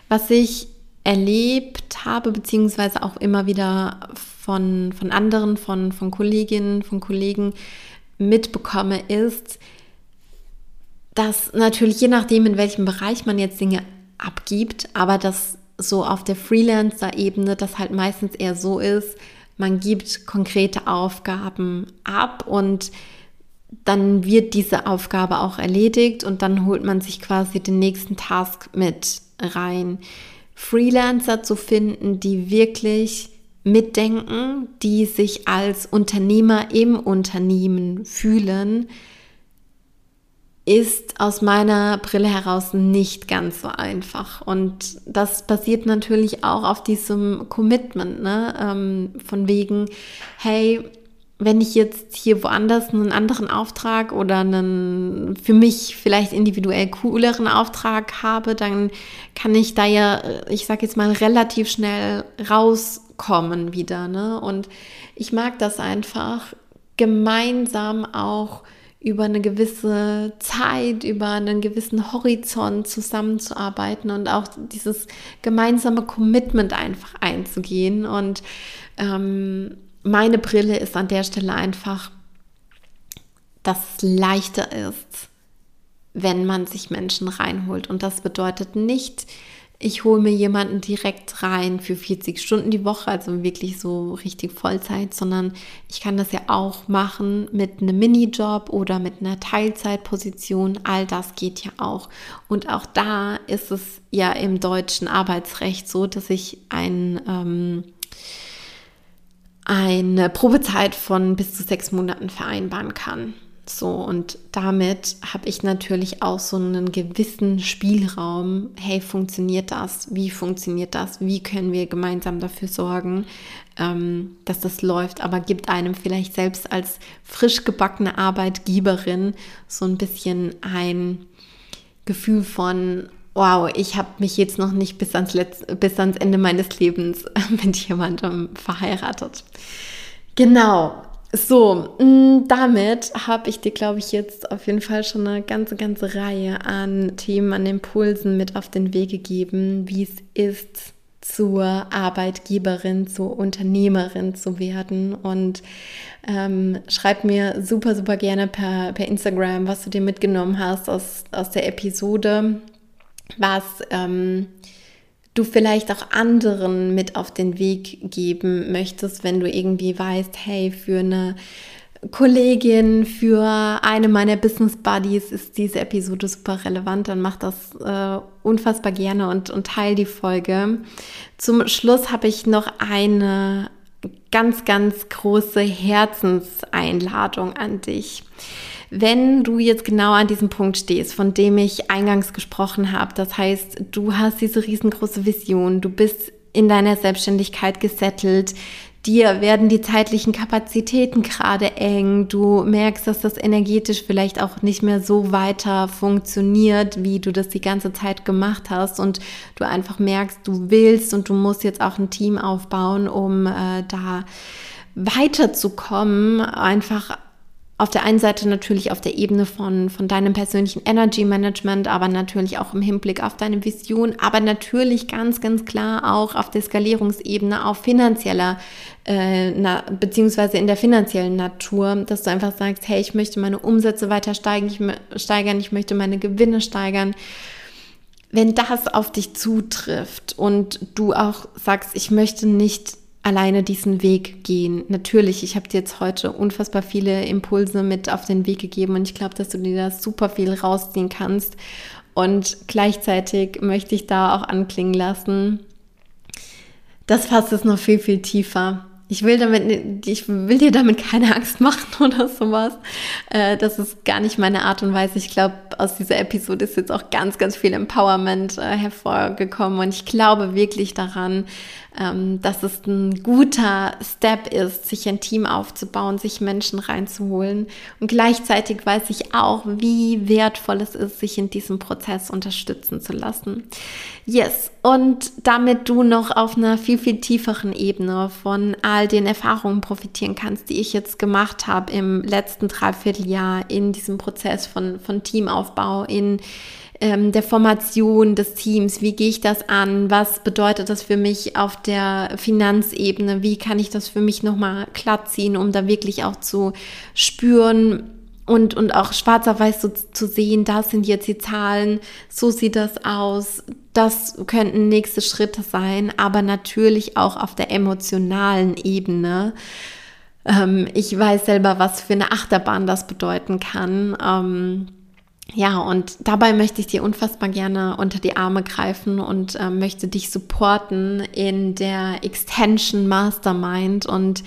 Was ich erlebt habe, beziehungsweise auch immer wieder von, von anderen, von, von Kolleginnen, von Kollegen, mitbekomme, ist, dass natürlich je nachdem, in welchem Bereich man jetzt Dinge abgibt, aber dass so auf der Freelancer-Ebene das halt meistens eher so ist, man gibt konkrete Aufgaben ab und dann wird diese Aufgabe auch erledigt und dann holt man sich quasi den nächsten Task mit rein. Freelancer zu finden, die wirklich mitdenken, die sich als Unternehmer im Unternehmen fühlen, ist aus meiner Brille heraus nicht ganz so einfach. Und das basiert natürlich auch auf diesem Commitment, ne? Ähm, von wegen, hey, wenn ich jetzt hier woanders einen anderen Auftrag oder einen für mich vielleicht individuell cooleren Auftrag habe, dann kann ich da ja, ich sage jetzt mal, relativ schnell rauskommen wieder. Ne? Und ich mag das einfach, gemeinsam auch über eine gewisse Zeit, über einen gewissen Horizont zusammenzuarbeiten und auch dieses gemeinsame Commitment einfach einzugehen. Und ähm, meine Brille ist an der Stelle einfach, dass es leichter ist, wenn man sich Menschen reinholt. Und das bedeutet nicht, ich hole mir jemanden direkt rein für 40 Stunden die Woche, also wirklich so richtig Vollzeit, sondern ich kann das ja auch machen mit einem Minijob oder mit einer Teilzeitposition. All das geht ja auch. Und auch da ist es ja im deutschen Arbeitsrecht so, dass ich ein ähm, eine Probezeit von bis zu sechs Monaten vereinbaren kann. So, und damit habe ich natürlich auch so einen gewissen Spielraum. Hey, funktioniert das? Wie funktioniert das? Wie können wir gemeinsam dafür sorgen, ähm, dass das läuft? Aber gibt einem vielleicht selbst als frisch gebackene Arbeitgeberin so ein bisschen ein Gefühl von, wow, ich habe mich jetzt noch nicht bis ans, Letz bis ans Ende meines Lebens mit jemandem verheiratet. Genau. So, mm, damit habe ich dir, glaube ich, jetzt auf jeden Fall schon eine ganze, ganze Reihe an Themen, an Impulsen mit auf den Weg gegeben, wie es ist, zur Arbeitgeberin, zur Unternehmerin zu werden. Und ähm, schreib mir super, super gerne per, per Instagram, was du dir mitgenommen hast aus, aus der Episode was ähm, du vielleicht auch anderen mit auf den Weg geben möchtest, wenn du irgendwie weißt, hey, für eine Kollegin, für eine meiner Business Buddies ist diese Episode super relevant, dann mach das äh, unfassbar gerne und, und teil die Folge. Zum Schluss habe ich noch eine ganz, ganz große Herzenseinladung an dich. Wenn du jetzt genau an diesem Punkt stehst, von dem ich eingangs gesprochen habe, das heißt, du hast diese riesengroße Vision, du bist in deiner Selbstständigkeit gesettelt, dir werden die zeitlichen Kapazitäten gerade eng, du merkst, dass das energetisch vielleicht auch nicht mehr so weiter funktioniert, wie du das die ganze Zeit gemacht hast und du einfach merkst, du willst und du musst jetzt auch ein Team aufbauen, um äh, da weiterzukommen, einfach auf der einen Seite natürlich auf der Ebene von, von deinem persönlichen Energy Management, aber natürlich auch im Hinblick auf deine Vision, aber natürlich ganz, ganz klar auch auf der Skalierungsebene, auf finanzieller, äh, na, beziehungsweise in der finanziellen Natur, dass du einfach sagst, hey, ich möchte meine Umsätze weiter steigen, ich, steigern, ich möchte meine Gewinne steigern. Wenn das auf dich zutrifft und du auch sagst, ich möchte nicht alleine diesen Weg gehen. Natürlich, ich habe dir jetzt heute unfassbar viele Impulse mit auf den Weg gegeben und ich glaube, dass du dir da super viel rausziehen kannst. Und gleichzeitig möchte ich da auch anklingen lassen, das fasst es noch viel, viel tiefer. Ich will damit, ich will dir damit keine Angst machen oder sowas. Äh, das ist gar nicht meine Art und Weise. Ich glaube, aus dieser Episode ist jetzt auch ganz, ganz viel Empowerment äh, hervorgekommen und ich glaube wirklich daran, dass es ein guter Step ist, sich ein Team aufzubauen, sich Menschen reinzuholen. Und gleichzeitig weiß ich auch, wie wertvoll es ist, sich in diesem Prozess unterstützen zu lassen. Yes, und damit du noch auf einer viel, viel tieferen Ebene von all den Erfahrungen profitieren kannst, die ich jetzt gemacht habe im letzten Dreivierteljahr in diesem Prozess von, von Teamaufbau, in ähm, der Formation des Teams, wie gehe ich das an, was bedeutet das für mich auf der Finanzebene, wie kann ich das für mich nochmal glatt ziehen, um da wirklich auch zu spüren, und, und auch schwarz auf weiß so zu sehen, das sind jetzt die Zahlen, so sieht das aus, das könnten nächste Schritte sein, aber natürlich auch auf der emotionalen Ebene. Ähm, ich weiß selber, was für eine Achterbahn das bedeuten kann. Ähm, ja, und dabei möchte ich dir unfassbar gerne unter die Arme greifen und äh, möchte dich supporten in der Extension Mastermind. Und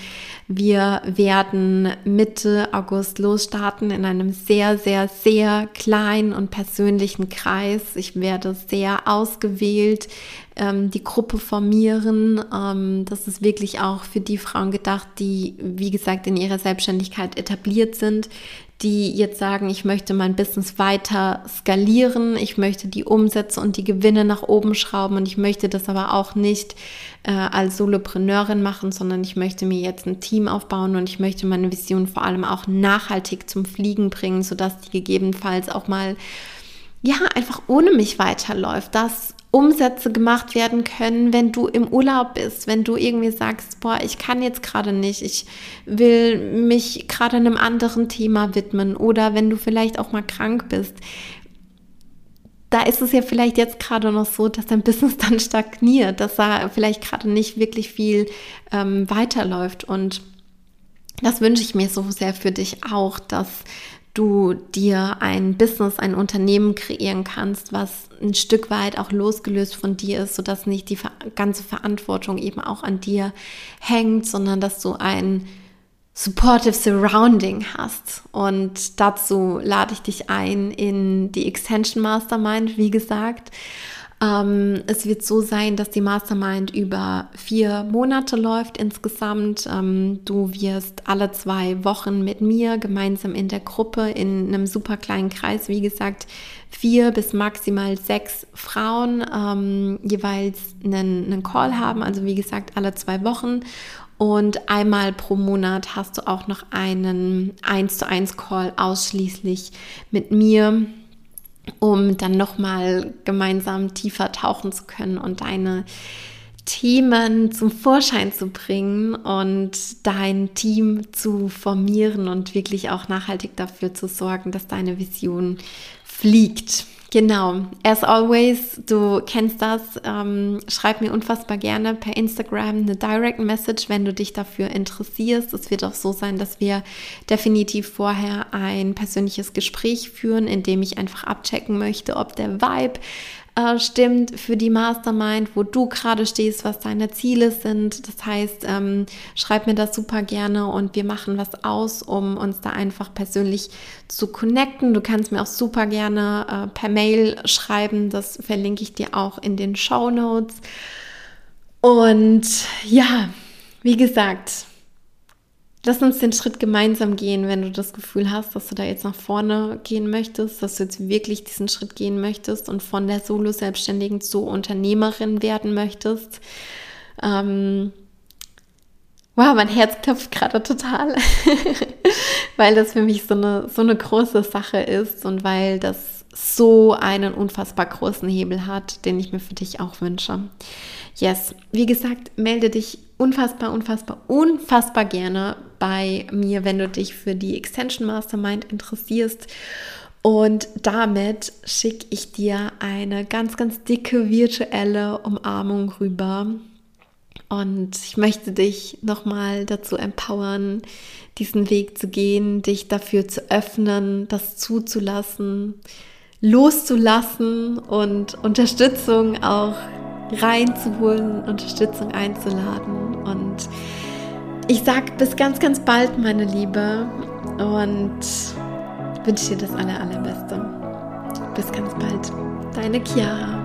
wir werden Mitte August losstarten in einem sehr, sehr, sehr kleinen und persönlichen Kreis. Ich werde sehr ausgewählt ähm, die Gruppe formieren. Ähm, das ist wirklich auch für die Frauen gedacht, die, wie gesagt, in ihrer Selbstständigkeit etabliert sind, die jetzt sagen, ich möchte mein Business weiter skalieren, ich möchte die Umsätze und die Gewinne nach oben schrauben und ich möchte das aber auch nicht äh, als Solopreneurin machen, sondern ich möchte mir jetzt ein Team aufbauen und ich möchte meine Vision vor allem auch nachhaltig zum Fliegen bringen, sodass die gegebenenfalls auch mal ja, einfach ohne mich weiterläuft, dass Umsätze gemacht werden können, wenn du im Urlaub bist, wenn du irgendwie sagst, boah, ich kann jetzt gerade nicht, ich will mich gerade einem anderen Thema widmen oder wenn du vielleicht auch mal krank bist. Da ist es ja vielleicht jetzt gerade noch so, dass dein Business dann stagniert, dass da vielleicht gerade nicht wirklich viel ähm, weiterläuft. Und das wünsche ich mir so sehr für dich auch, dass du dir ein Business, ein Unternehmen kreieren kannst, was ein Stück weit auch losgelöst von dir ist, sodass nicht die ganze Verantwortung eben auch an dir hängt, sondern dass du ein supportive Surrounding hast. Und dazu lade ich dich ein in die Extension Mastermind, wie gesagt. Ähm, es wird so sein, dass die Mastermind über vier Monate läuft insgesamt. Ähm, du wirst alle zwei Wochen mit mir gemeinsam in der Gruppe in einem super kleinen Kreis, wie gesagt, vier bis maximal sechs Frauen ähm, jeweils einen, einen Call haben. Also wie gesagt, alle zwei Wochen. Und einmal pro Monat hast du auch noch einen 1 zu 1 Call ausschließlich mit mir um dann nochmal gemeinsam tiefer tauchen zu können und deine Themen zum Vorschein zu bringen und dein Team zu formieren und wirklich auch nachhaltig dafür zu sorgen, dass deine Vision fliegt. Genau, as always, du kennst das, ähm, schreib mir unfassbar gerne per Instagram eine Direct Message, wenn du dich dafür interessierst. Es wird auch so sein, dass wir definitiv vorher ein persönliches Gespräch führen, in dem ich einfach abchecken möchte, ob der Vibe äh, stimmt für die Mastermind, wo du gerade stehst, was deine Ziele sind. Das heißt, ähm, schreib mir das super gerne und wir machen was aus, um uns da einfach persönlich zu connecten. Du kannst mir auch super gerne äh, per Mail schreiben. Das verlinke ich dir auch in den Show Notes. Und ja, wie gesagt, lass uns den Schritt gemeinsam gehen, wenn du das Gefühl hast, dass du da jetzt nach vorne gehen möchtest, dass du jetzt wirklich diesen Schritt gehen möchtest und von der Solo-Selbstständigen zur Unternehmerin werden möchtest. Ähm, wow, mein Herz klopft gerade total, weil das für mich so eine, so eine große Sache ist und weil das so einen unfassbar großen Hebel hat, den ich mir für dich auch wünsche. Yes, wie gesagt, melde dich unfassbar, unfassbar, unfassbar gerne bei mir, wenn du dich für die Extension Mastermind interessierst. Und damit schicke ich dir eine ganz, ganz dicke virtuelle Umarmung rüber. Und ich möchte dich nochmal dazu empowern, diesen Weg zu gehen, dich dafür zu öffnen, das zuzulassen, loszulassen und Unterstützung auch reinzuholen, Unterstützung einzuladen. Und ich sage bis ganz, ganz bald, meine Liebe, und wünsche dir das aller, allerbeste. Bis ganz bald. Deine Chiara.